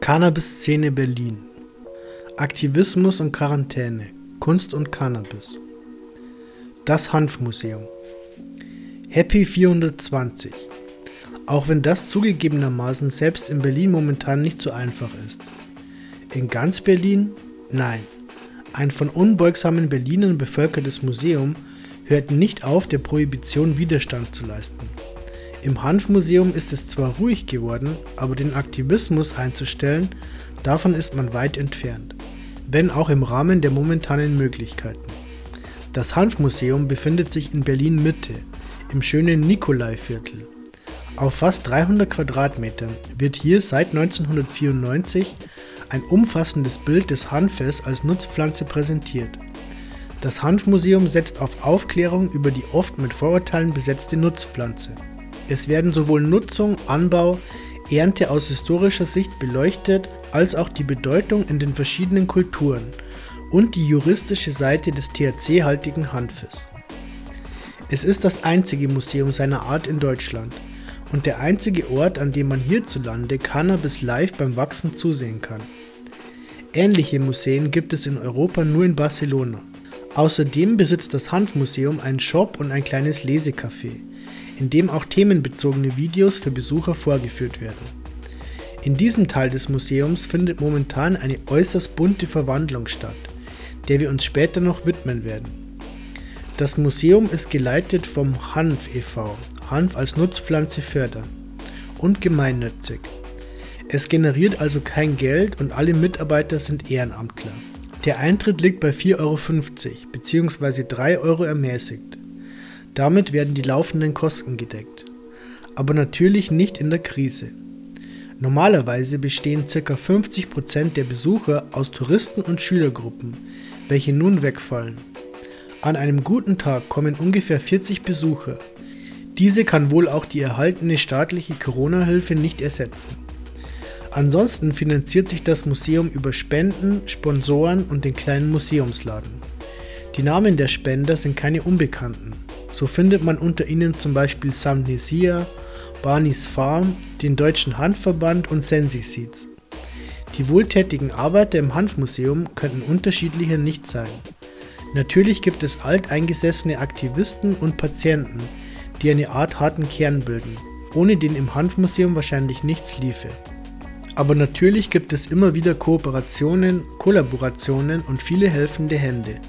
Cannabis-Szene Berlin. Aktivismus und Quarantäne. Kunst und Cannabis. Das Hanfmuseum. Happy 420. Auch wenn das zugegebenermaßen selbst in Berlin momentan nicht so einfach ist. In ganz Berlin? Nein. Ein von unbeugsamen Berlinern bevölkertes Museum hört nicht auf, der Prohibition Widerstand zu leisten. Im Hanfmuseum ist es zwar ruhig geworden, aber den Aktivismus einzustellen, davon ist man weit entfernt, wenn auch im Rahmen der momentanen Möglichkeiten. Das Hanfmuseum befindet sich in Berlin Mitte, im schönen Nikolaiviertel. Auf fast 300 Quadratmetern wird hier seit 1994 ein umfassendes Bild des Hanfes als Nutzpflanze präsentiert. Das Hanfmuseum setzt auf Aufklärung über die oft mit Vorurteilen besetzte Nutzpflanze. Es werden sowohl Nutzung, Anbau, Ernte aus historischer Sicht beleuchtet, als auch die Bedeutung in den verschiedenen Kulturen und die juristische Seite des THC-haltigen Hanfes. Es ist das einzige Museum seiner Art in Deutschland und der einzige Ort, an dem man hierzulande Cannabis live beim Wachsen zusehen kann. Ähnliche Museen gibt es in Europa nur in Barcelona. Außerdem besitzt das Hanfmuseum einen Shop und ein kleines Lesecafé in dem auch themenbezogene Videos für Besucher vorgeführt werden. In diesem Teil des Museums findet momentan eine äußerst bunte Verwandlung statt, der wir uns später noch widmen werden. Das Museum ist geleitet vom Hanf e.V., Hanf als Nutzpflanze fördern, und gemeinnützig. Es generiert also kein Geld und alle Mitarbeiter sind Ehrenamtler. Der Eintritt liegt bei 4,50 Euro bzw. 3 Euro ermäßigt. Damit werden die laufenden Kosten gedeckt. Aber natürlich nicht in der Krise. Normalerweise bestehen ca. 50% der Besucher aus Touristen und Schülergruppen, welche nun wegfallen. An einem guten Tag kommen ungefähr 40 Besucher. Diese kann wohl auch die erhaltene staatliche Corona-Hilfe nicht ersetzen. Ansonsten finanziert sich das Museum über Spenden, Sponsoren und den kleinen Museumsladen. Die Namen der Spender sind keine Unbekannten. So findet man unter ihnen zum Beispiel Samnesia, Barneys Farm, den Deutschen Hanfverband und Sensi Seeds. Die wohltätigen Arbeiter im Hanfmuseum könnten unterschiedlicher nicht sein. Natürlich gibt es alteingesessene Aktivisten und Patienten, die eine Art harten Kern bilden, ohne den im Hanfmuseum wahrscheinlich nichts liefe. Aber natürlich gibt es immer wieder Kooperationen, Kollaborationen und viele helfende Hände,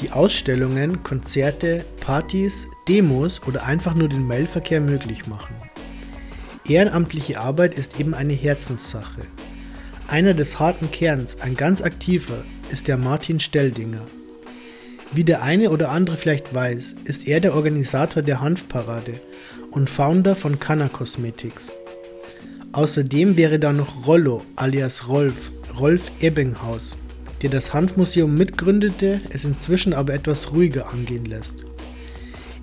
die Ausstellungen, Konzerte, Partys, Demos oder einfach nur den Mailverkehr möglich machen. Ehrenamtliche Arbeit ist eben eine Herzenssache. Einer des harten Kerns, ein ganz aktiver, ist der Martin Stelldinger. Wie der eine oder andere vielleicht weiß, ist er der Organisator der Hanfparade und Founder von Canna Cosmetics. Außerdem wäre da noch Rollo alias Rolf, Rolf Ebbinghaus, der das Hanfmuseum mitgründete, es inzwischen aber etwas ruhiger angehen lässt.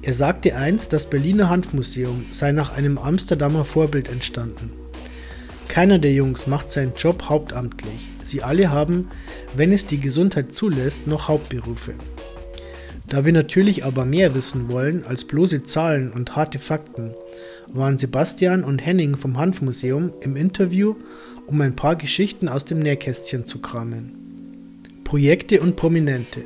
Er sagte einst, das Berliner Hanfmuseum sei nach einem Amsterdamer Vorbild entstanden. Keiner der Jungs macht seinen Job hauptamtlich. Sie alle haben, wenn es die Gesundheit zulässt, noch Hauptberufe. Da wir natürlich aber mehr wissen wollen als bloße Zahlen und harte Fakten, waren Sebastian und Henning vom Hanfmuseum im Interview, um ein paar Geschichten aus dem Nähkästchen zu kramen. Projekte und Prominente.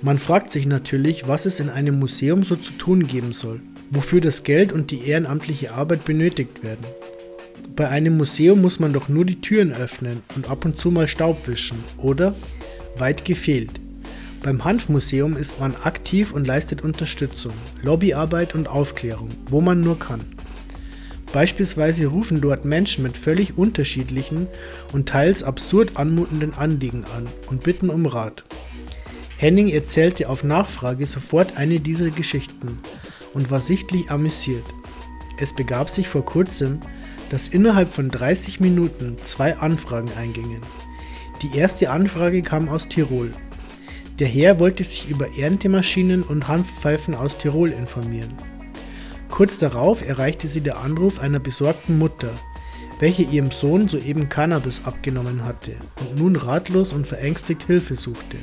Man fragt sich natürlich, was es in einem Museum so zu tun geben soll, wofür das Geld und die ehrenamtliche Arbeit benötigt werden. Bei einem Museum muss man doch nur die Türen öffnen und ab und zu mal Staub wischen, oder? Weit gefehlt. Beim Hanfmuseum ist man aktiv und leistet Unterstützung, Lobbyarbeit und Aufklärung, wo man nur kann. Beispielsweise rufen dort Menschen mit völlig unterschiedlichen und teils absurd anmutenden Anliegen an und bitten um Rat. Henning erzählte auf Nachfrage sofort eine dieser Geschichten und war sichtlich amüsiert. Es begab sich vor kurzem, dass innerhalb von 30 Minuten zwei Anfragen eingingen. Die erste Anfrage kam aus Tirol. Der Herr wollte sich über Erntemaschinen und Hanfpfeifen aus Tirol informieren. Kurz darauf erreichte sie der Anruf einer besorgten Mutter, welche ihrem Sohn soeben Cannabis abgenommen hatte und nun ratlos und verängstigt Hilfe suchte.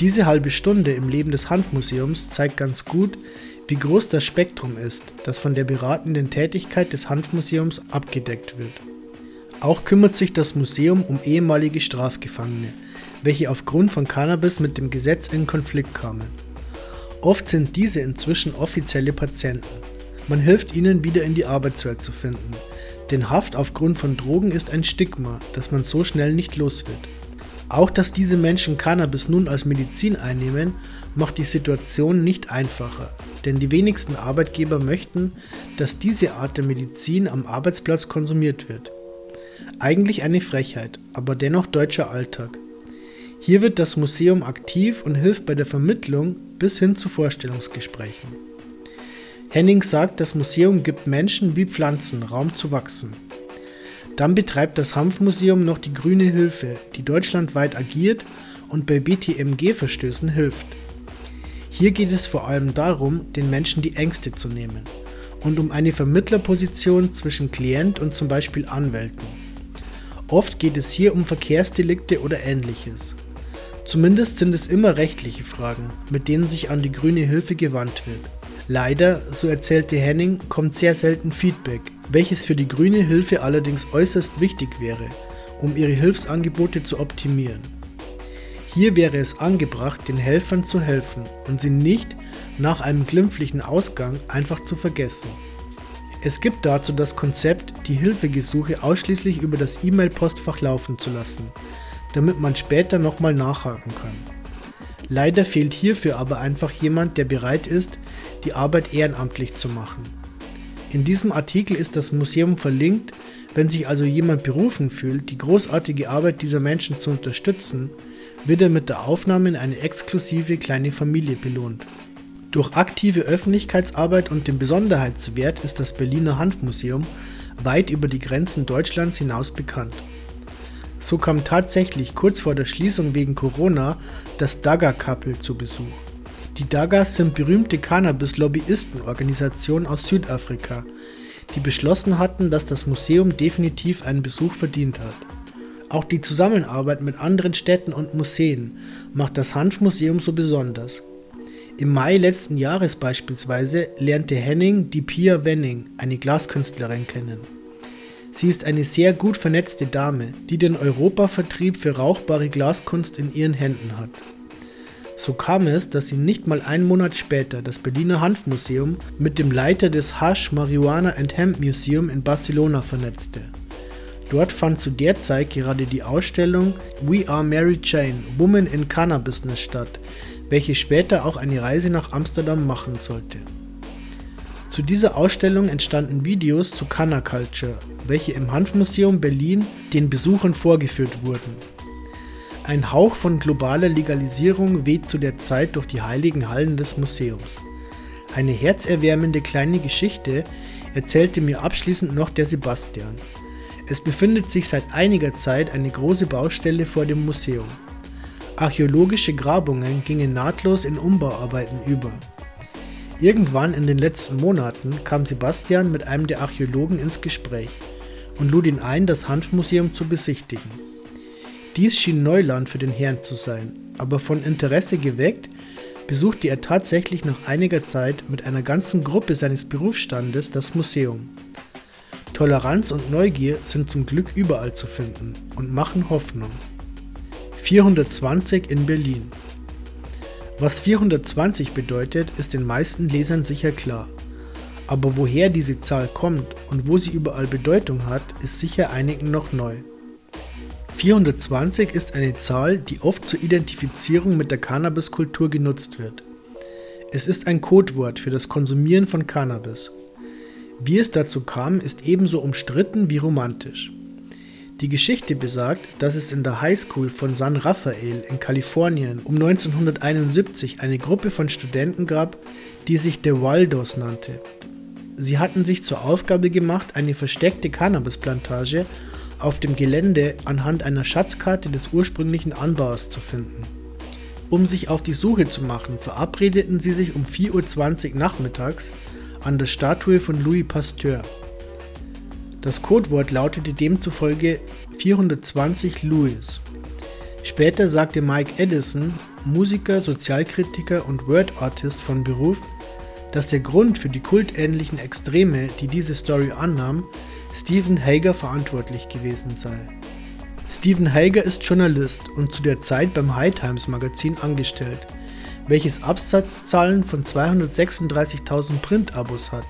Diese halbe Stunde im Leben des Hanfmuseums zeigt ganz gut, wie groß das Spektrum ist, das von der beratenden Tätigkeit des Hanfmuseums abgedeckt wird. Auch kümmert sich das Museum um ehemalige Strafgefangene, welche aufgrund von Cannabis mit dem Gesetz in Konflikt kamen. Oft sind diese inzwischen offizielle Patienten. Man hilft ihnen wieder in die Arbeitswelt zu finden, denn Haft aufgrund von Drogen ist ein Stigma, das man so schnell nicht los wird. Auch dass diese Menschen Cannabis nun als Medizin einnehmen, macht die Situation nicht einfacher, denn die wenigsten Arbeitgeber möchten, dass diese Art der Medizin am Arbeitsplatz konsumiert wird. Eigentlich eine Frechheit, aber dennoch deutscher Alltag. Hier wird das Museum aktiv und hilft bei der Vermittlung bis hin zu Vorstellungsgesprächen. Henning sagt, das Museum gibt Menschen wie Pflanzen Raum zu wachsen. Dann betreibt das Hanfmuseum noch die Grüne Hilfe, die deutschlandweit agiert und bei BTMG-Verstößen hilft. Hier geht es vor allem darum, den Menschen die Ängste zu nehmen und um eine Vermittlerposition zwischen Klient und zum Beispiel Anwälten. Oft geht es hier um Verkehrsdelikte oder ähnliches. Zumindest sind es immer rechtliche Fragen, mit denen sich an die Grüne Hilfe gewandt wird. Leider, so erzählte Henning, kommt sehr selten Feedback, welches für die Grüne Hilfe allerdings äußerst wichtig wäre, um ihre Hilfsangebote zu optimieren. Hier wäre es angebracht, den Helfern zu helfen und sie nicht nach einem glimpflichen Ausgang einfach zu vergessen. Es gibt dazu das Konzept, die Hilfegesuche ausschließlich über das E-Mail-Postfach laufen zu lassen, damit man später nochmal nachhaken kann. Leider fehlt hierfür aber einfach jemand, der bereit ist, die Arbeit ehrenamtlich zu machen. In diesem Artikel ist das Museum verlinkt, wenn sich also jemand berufen fühlt, die großartige Arbeit dieser Menschen zu unterstützen, wird er mit der Aufnahme in eine exklusive kleine Familie belohnt. Durch aktive Öffentlichkeitsarbeit und den Besonderheitswert ist das Berliner Hanfmuseum weit über die Grenzen Deutschlands hinaus bekannt. So kam tatsächlich kurz vor der Schließung wegen Corona das Daga-Couple zu Besuch. Die Dagas sind berühmte Cannabis-Lobbyistenorganisationen aus Südafrika, die beschlossen hatten, dass das Museum definitiv einen Besuch verdient hat. Auch die Zusammenarbeit mit anderen Städten und Museen macht das Hanfmuseum so besonders. Im Mai letzten Jahres beispielsweise lernte Henning die Pia Wenning, eine Glaskünstlerin, kennen. Sie ist eine sehr gut vernetzte Dame, die den Europavertrieb für rauchbare Glaskunst in ihren Händen hat. So kam es, dass sie nicht mal einen Monat später das Berliner Hanfmuseum mit dem Leiter des Hash, Marihuana and Hemp Museum in Barcelona vernetzte. Dort fand zu der Zeit gerade die Ausstellung We Are Mary Jane, Woman in Cannabis statt, welche später auch eine Reise nach Amsterdam machen sollte. Zu dieser Ausstellung entstanden Videos zu Canna Culture, welche im Hanfmuseum Berlin den Besuchern vorgeführt wurden. Ein Hauch von globaler Legalisierung weht zu der Zeit durch die heiligen Hallen des Museums. Eine herzerwärmende kleine Geschichte erzählte mir abschließend noch der Sebastian. Es befindet sich seit einiger Zeit eine große Baustelle vor dem Museum. Archäologische Grabungen gingen nahtlos in Umbauarbeiten über. Irgendwann in den letzten Monaten kam Sebastian mit einem der Archäologen ins Gespräch und lud ihn ein, das Hanfmuseum zu besichtigen. Dies schien Neuland für den Herrn zu sein, aber von Interesse geweckt, besuchte er tatsächlich nach einiger Zeit mit einer ganzen Gruppe seines Berufsstandes das Museum. Toleranz und Neugier sind zum Glück überall zu finden und machen Hoffnung. 420 in Berlin. Was 420 bedeutet, ist den meisten Lesern sicher klar. Aber woher diese Zahl kommt und wo sie überall Bedeutung hat, ist sicher einigen noch neu. 420 ist eine Zahl, die oft zur Identifizierung mit der Cannabiskultur genutzt wird. Es ist ein Codewort für das Konsumieren von Cannabis. Wie es dazu kam, ist ebenso umstritten wie romantisch. Die Geschichte besagt, dass es in der Highschool von San Rafael in Kalifornien um 1971 eine Gruppe von Studenten gab, die sich The Waldos nannte. Sie hatten sich zur Aufgabe gemacht, eine versteckte Cannabisplantage auf dem Gelände anhand einer Schatzkarte des ursprünglichen Anbaus zu finden. Um sich auf die Suche zu machen, verabredeten sie sich um 4.20 Uhr nachmittags an der Statue von Louis Pasteur. Das Codewort lautete demzufolge 420 Louis. Später sagte Mike Edison, Musiker, Sozialkritiker und Word Artist von Beruf, dass der Grund für die kultähnlichen Extreme, die diese Story annahm, Stephen Hager verantwortlich gewesen sei. Stephen Hager ist Journalist und zu der Zeit beim High Times Magazin angestellt, welches Absatzzahlen von 236.000 Printabos hat.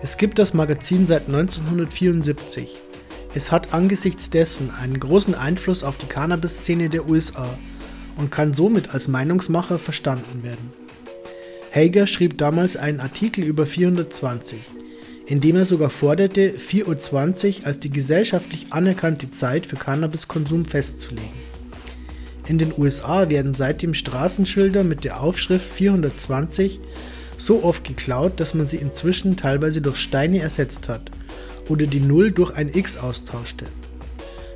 Es gibt das Magazin seit 1974. Es hat angesichts dessen einen großen Einfluss auf die Cannabis-Szene der USA und kann somit als Meinungsmacher verstanden werden. Hager schrieb damals einen Artikel über 420, in dem er sogar forderte, 4.20 Uhr als die gesellschaftlich anerkannte Zeit für Cannabiskonsum festzulegen. In den USA werden seitdem Straßenschilder mit der Aufschrift 420 so oft geklaut, dass man sie inzwischen teilweise durch Steine ersetzt hat oder die Null durch ein X austauschte.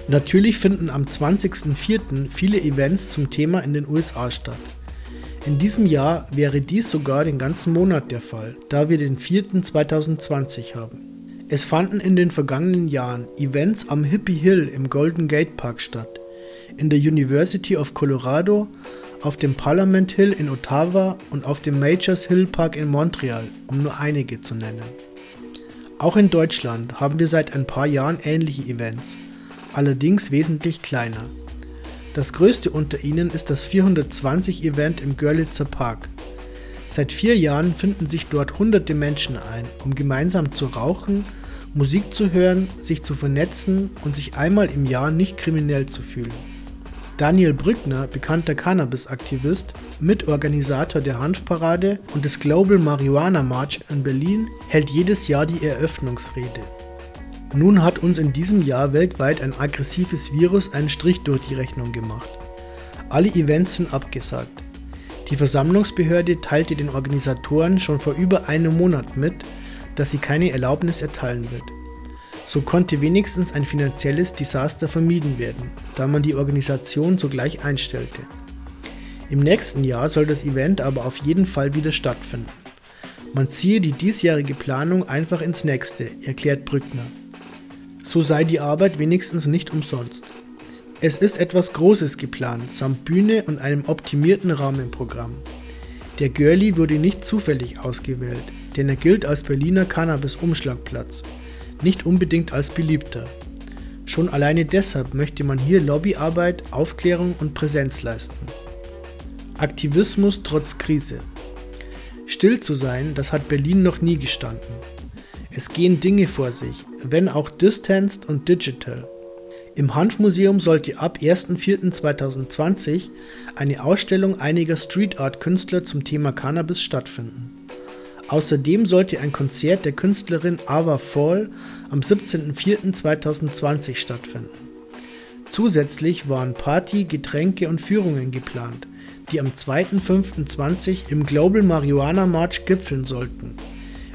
Natürlich finden am 20.04. viele Events zum Thema in den USA statt. In diesem Jahr wäre dies sogar den ganzen Monat der Fall, da wir den 4.2020 haben. Es fanden in den vergangenen Jahren Events am Hippie Hill im Golden Gate Park statt, in der University of Colorado, auf dem Parliament Hill in Ottawa und auf dem Majors Hill Park in Montreal, um nur einige zu nennen. Auch in Deutschland haben wir seit ein paar Jahren ähnliche Events, allerdings wesentlich kleiner. Das größte unter ihnen ist das 420-Event im Görlitzer Park. Seit vier Jahren finden sich dort hunderte Menschen ein, um gemeinsam zu rauchen, Musik zu hören, sich zu vernetzen und sich einmal im Jahr nicht kriminell zu fühlen. Daniel Brückner, bekannter Cannabis-Aktivist, Mitorganisator der Hanfparade und des Global Marijuana March in Berlin, hält jedes Jahr die Eröffnungsrede. Nun hat uns in diesem Jahr weltweit ein aggressives Virus einen Strich durch die Rechnung gemacht. Alle Events sind abgesagt. Die Versammlungsbehörde teilte den Organisatoren schon vor über einem Monat mit, dass sie keine Erlaubnis erteilen wird. So konnte wenigstens ein finanzielles Desaster vermieden werden, da man die Organisation sogleich einstellte. Im nächsten Jahr soll das Event aber auf jeden Fall wieder stattfinden. Man ziehe die diesjährige Planung einfach ins nächste, erklärt Brückner. So sei die Arbeit wenigstens nicht umsonst. Es ist etwas Großes geplant, samt Bühne und einem optimierten Rahmenprogramm. Der Görli wurde nicht zufällig ausgewählt, denn er gilt als Berliner Cannabis-Umschlagplatz nicht unbedingt als beliebter. Schon alleine deshalb möchte man hier Lobbyarbeit, Aufklärung und Präsenz leisten. Aktivismus trotz Krise. Still zu sein, das hat Berlin noch nie gestanden. Es gehen Dinge vor sich, wenn auch distanced und digital. Im Hanfmuseum sollte ab 1.4.2020 eine Ausstellung einiger Street Art Künstler zum Thema Cannabis stattfinden. Außerdem sollte ein Konzert der Künstlerin Ava Fall am 17.04.2020 stattfinden. Zusätzlich waren Party, Getränke und Führungen geplant, die am 2.05.20 im Global Marijuana March gipfeln sollten,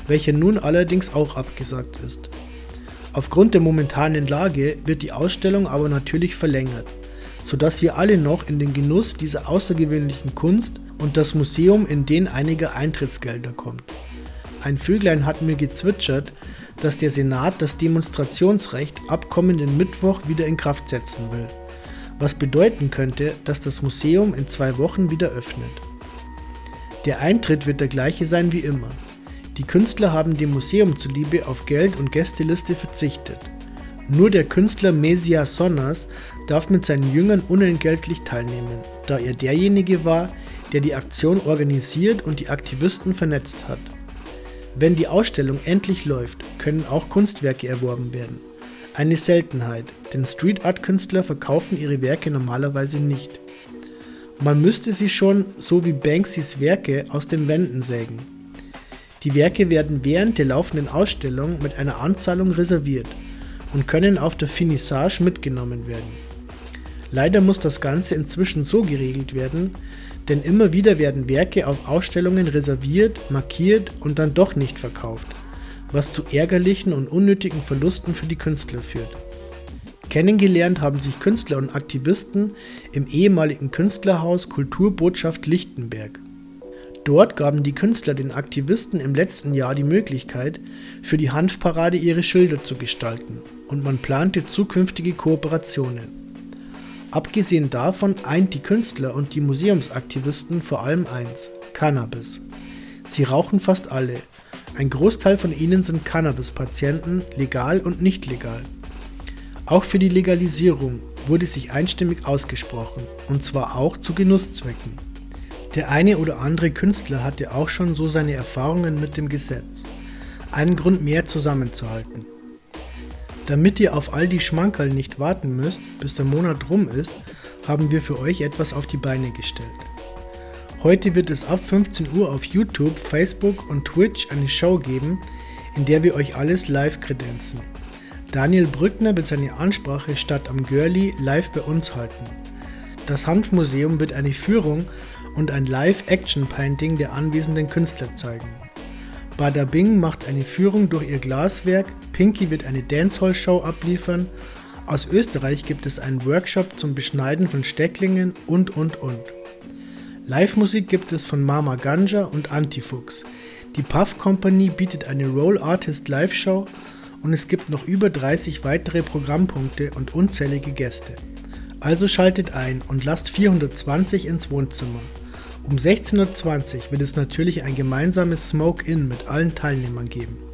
welcher nun allerdings auch abgesagt ist. Aufgrund der momentanen Lage wird die Ausstellung aber natürlich verlängert, sodass wir alle noch in den Genuss dieser außergewöhnlichen Kunst und das Museum in den einiger Eintrittsgelder kommt. Ein Vöglein hat mir gezwitschert, dass der Senat das Demonstrationsrecht ab kommenden Mittwoch wieder in Kraft setzen will, was bedeuten könnte, dass das Museum in zwei Wochen wieder öffnet. Der Eintritt wird der gleiche sein wie immer. Die Künstler haben dem Museum zuliebe auf Geld und Gästeliste verzichtet. Nur der Künstler Mesia Sonas darf mit seinen Jüngern unentgeltlich teilnehmen, da er derjenige war, der die Aktion organisiert und die Aktivisten vernetzt hat. Wenn die Ausstellung endlich läuft, können auch Kunstwerke erworben werden. Eine Seltenheit, denn Street Art Künstler verkaufen ihre Werke normalerweise nicht. Man müsste sie schon, so wie Banksys Werke, aus den Wänden sägen. Die Werke werden während der laufenden Ausstellung mit einer Anzahlung reserviert und können auf der Finissage mitgenommen werden. Leider muss das Ganze inzwischen so geregelt werden, denn immer wieder werden Werke auf Ausstellungen reserviert, markiert und dann doch nicht verkauft, was zu ärgerlichen und unnötigen Verlusten für die Künstler führt. Kennengelernt haben sich Künstler und Aktivisten im ehemaligen Künstlerhaus Kulturbotschaft Lichtenberg. Dort gaben die Künstler den Aktivisten im letzten Jahr die Möglichkeit, für die Hanfparade ihre Schilder zu gestalten und man plante zukünftige Kooperationen. Abgesehen davon eint die Künstler und die Museumsaktivisten vor allem eins: Cannabis. Sie rauchen fast alle, Ein Großteil von ihnen sind Cannabis-Patienten, legal und nicht legal. Auch für die Legalisierung wurde sich einstimmig ausgesprochen, und zwar auch zu Genusszwecken. Der eine oder andere Künstler hatte auch schon so seine Erfahrungen mit dem Gesetz. Einen Grund mehr zusammenzuhalten. Damit ihr auf all die Schmankerl nicht warten müsst, bis der Monat rum ist, haben wir für euch etwas auf die Beine gestellt. Heute wird es ab 15 Uhr auf YouTube, Facebook und Twitch eine Show geben, in der wir euch alles live kredenzen. Daniel Brückner wird seine Ansprache statt am Görli live bei uns halten. Das Hanfmuseum wird eine Führung und ein Live-Action-Painting der anwesenden Künstler zeigen. Bada Bing macht eine Führung durch ihr Glaswerk, Pinky wird eine Dancehall-Show abliefern, aus Österreich gibt es einen Workshop zum Beschneiden von Stecklingen und und und. Live-Musik gibt es von Mama Ganja und Antifuchs. Die Puff Company bietet eine Roll Artist Live-Show und es gibt noch über 30 weitere Programmpunkte und unzählige Gäste. Also schaltet ein und lasst 420 ins Wohnzimmer. Um 16.20 Uhr wird es natürlich ein gemeinsames Smoke-In mit allen Teilnehmern geben.